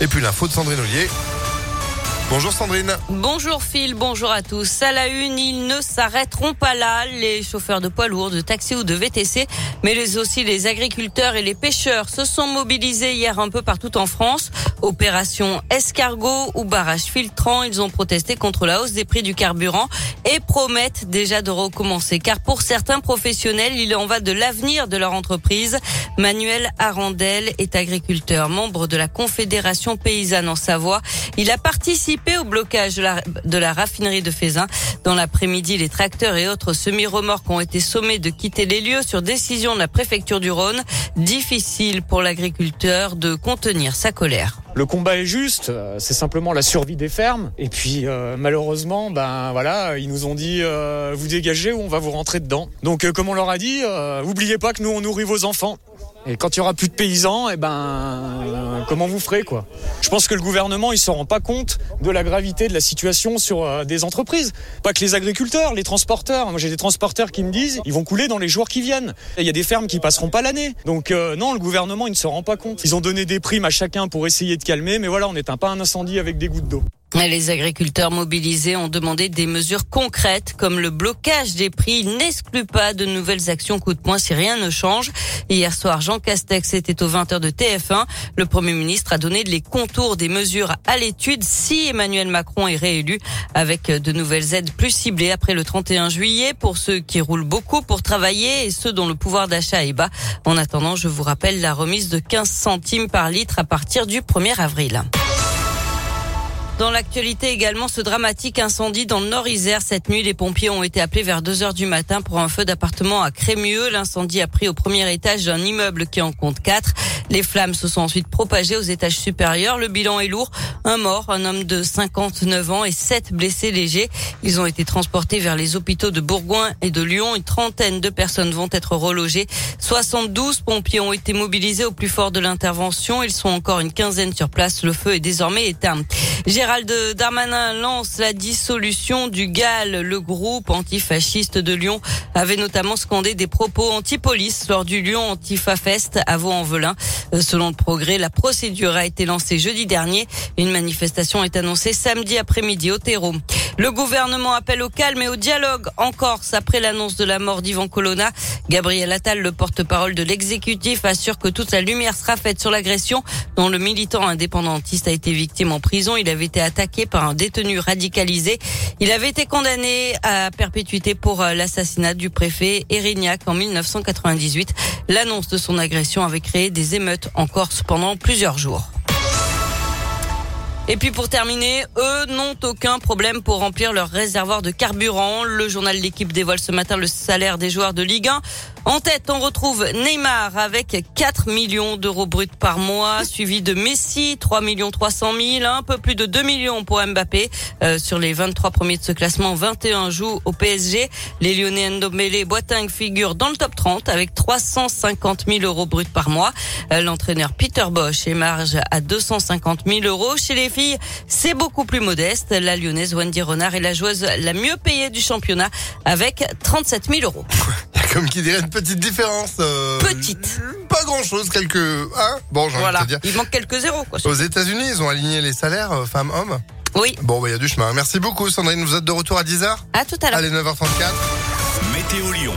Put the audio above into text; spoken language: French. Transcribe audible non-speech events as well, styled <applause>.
Et puis l'info de Sandrine Ollier. Bonjour Sandrine. Bonjour Phil, bonjour à tous. À la une, ils ne s'arrêteront pas là, les chauffeurs de poids lourds, de taxi ou de VTC, mais aussi les agriculteurs et les pêcheurs se sont mobilisés hier un peu partout en France. Opération escargot ou barrage filtrant, ils ont protesté contre la hausse des prix du carburant et promettent déjà de recommencer. Car pour certains professionnels, il en va de l'avenir de leur entreprise. Manuel Arandel est agriculteur, membre de la Confédération paysanne en Savoie. Il a participé au blocage de la, raffinerie de Fézin. Dans l'après-midi, les tracteurs et autres semi-remorques ont été sommés de quitter les lieux sur décision de la préfecture du Rhône. Difficile pour l'agriculteur de contenir sa colère. Le combat est juste, euh, c'est simplement la survie des fermes. Et puis euh, malheureusement, ben voilà, ils nous ont dit euh, vous dégagez ou on va vous rentrer dedans. Donc comme on leur a dit, oubliez pas que nous on nourrit vos enfants. Et quand il y aura plus de paysans, et eh ben comment vous ferez quoi? Je pense que le gouvernement il se rend pas compte de la gravité de la situation sur des entreprises. Pas que les agriculteurs, les transporteurs. Moi j'ai des transporteurs qui me disent ils vont couler dans les jours qui viennent. Il y a des fermes qui passeront pas l'année. Donc non, le gouvernement il ne se rend pas compte. Ils ont donné des primes à chacun pour essayer de calmer, mais voilà, on n'éteint pas un incendie avec des gouttes d'eau. Les agriculteurs mobilisés ont demandé des mesures concrètes comme le blocage des prix. Ils n'excluent pas de nouvelles actions coup de poing si rien ne change. Hier soir, Jean Castex était au 20h de TF1. Le Premier ministre a donné les contours des mesures à l'étude si Emmanuel Macron est réélu avec de nouvelles aides plus ciblées après le 31 juillet pour ceux qui roulent beaucoup pour travailler et ceux dont le pouvoir d'achat est bas. En attendant, je vous rappelle la remise de 15 centimes par litre à partir du 1er avril. Dans l'actualité également, ce dramatique incendie dans le Nord-Isère. Cette nuit, les pompiers ont été appelés vers 2 heures du matin pour un feu d'appartement à Crémieux. L'incendie a pris au premier étage d'un immeuble qui en compte quatre. Les flammes se sont ensuite propagées aux étages supérieurs. Le bilan est lourd. Un mort, un homme de 59 ans et sept blessés légers. Ils ont été transportés vers les hôpitaux de Bourgoin et de Lyon. Une trentaine de personnes vont être relogées. 72 pompiers ont été mobilisés au plus fort de l'intervention. Ils sont encore une quinzaine sur place. Le feu est désormais éteint. Gérald Darmanin lance la dissolution du GAL. Le groupe antifasciste de Lyon avait notamment scandé des propos anti-police lors du Lyon Antifa Fest à Vaux-en-Velin. Euh, selon le progrès, la procédure a été lancée jeudi dernier. Une manifestation est annoncée samedi après-midi au terreau. Le gouvernement appelle au calme et au dialogue en Corse après l'annonce de la mort d'Ivan Colonna. Gabriel Attal, le porte-parole de l'exécutif, assure que toute la lumière sera faite sur l'agression dont le militant indépendantiste a été victime en prison. Il avait été attaqué par un détenu radicalisé. Il avait été condamné à perpétuité pour euh, l'assassinat du préfet Erignac en 1998. L'annonce de son agression avait créé des émeutes en Corse pendant plusieurs jours. Et puis pour terminer, eux n'ont aucun problème pour remplir leur réservoir de carburant. Le journal L'équipe dévoile ce matin le salaire des joueurs de Ligue 1. En tête, on retrouve Neymar avec 4 millions d'euros bruts par mois, suivi de Messi, 3 millions 300 000, un peu plus de 2 millions pour Mbappé. Euh, sur les 23 premiers de ce classement, 21 jouent au PSG. Les Lyonnais Ndombele et Boateng figurent dans le top 30 avec 350 000 euros bruts par mois. Euh, l'entraîneur Peter Bosch émarge à 250 000 euros. Chez les filles, c'est beaucoup plus modeste. La lyonnaise Wendy Renard est la joueuse la mieux payée du championnat avec 37 000 euros. <laughs> Comme qui dirait une petite différence. Euh, petite. Pas grand chose, quelques. Hein bon, j'ai voilà. envie de te dire. Il manque quelques zéros, quoi. Aux États-Unis, ils ont aligné les salaires euh, femmes-hommes. Oui. Bon, bah, il y a du chemin. Merci beaucoup, Sandrine. Vous êtes de retour à 10h À tout à l'heure. Allez, 9h34. Météo Lyon.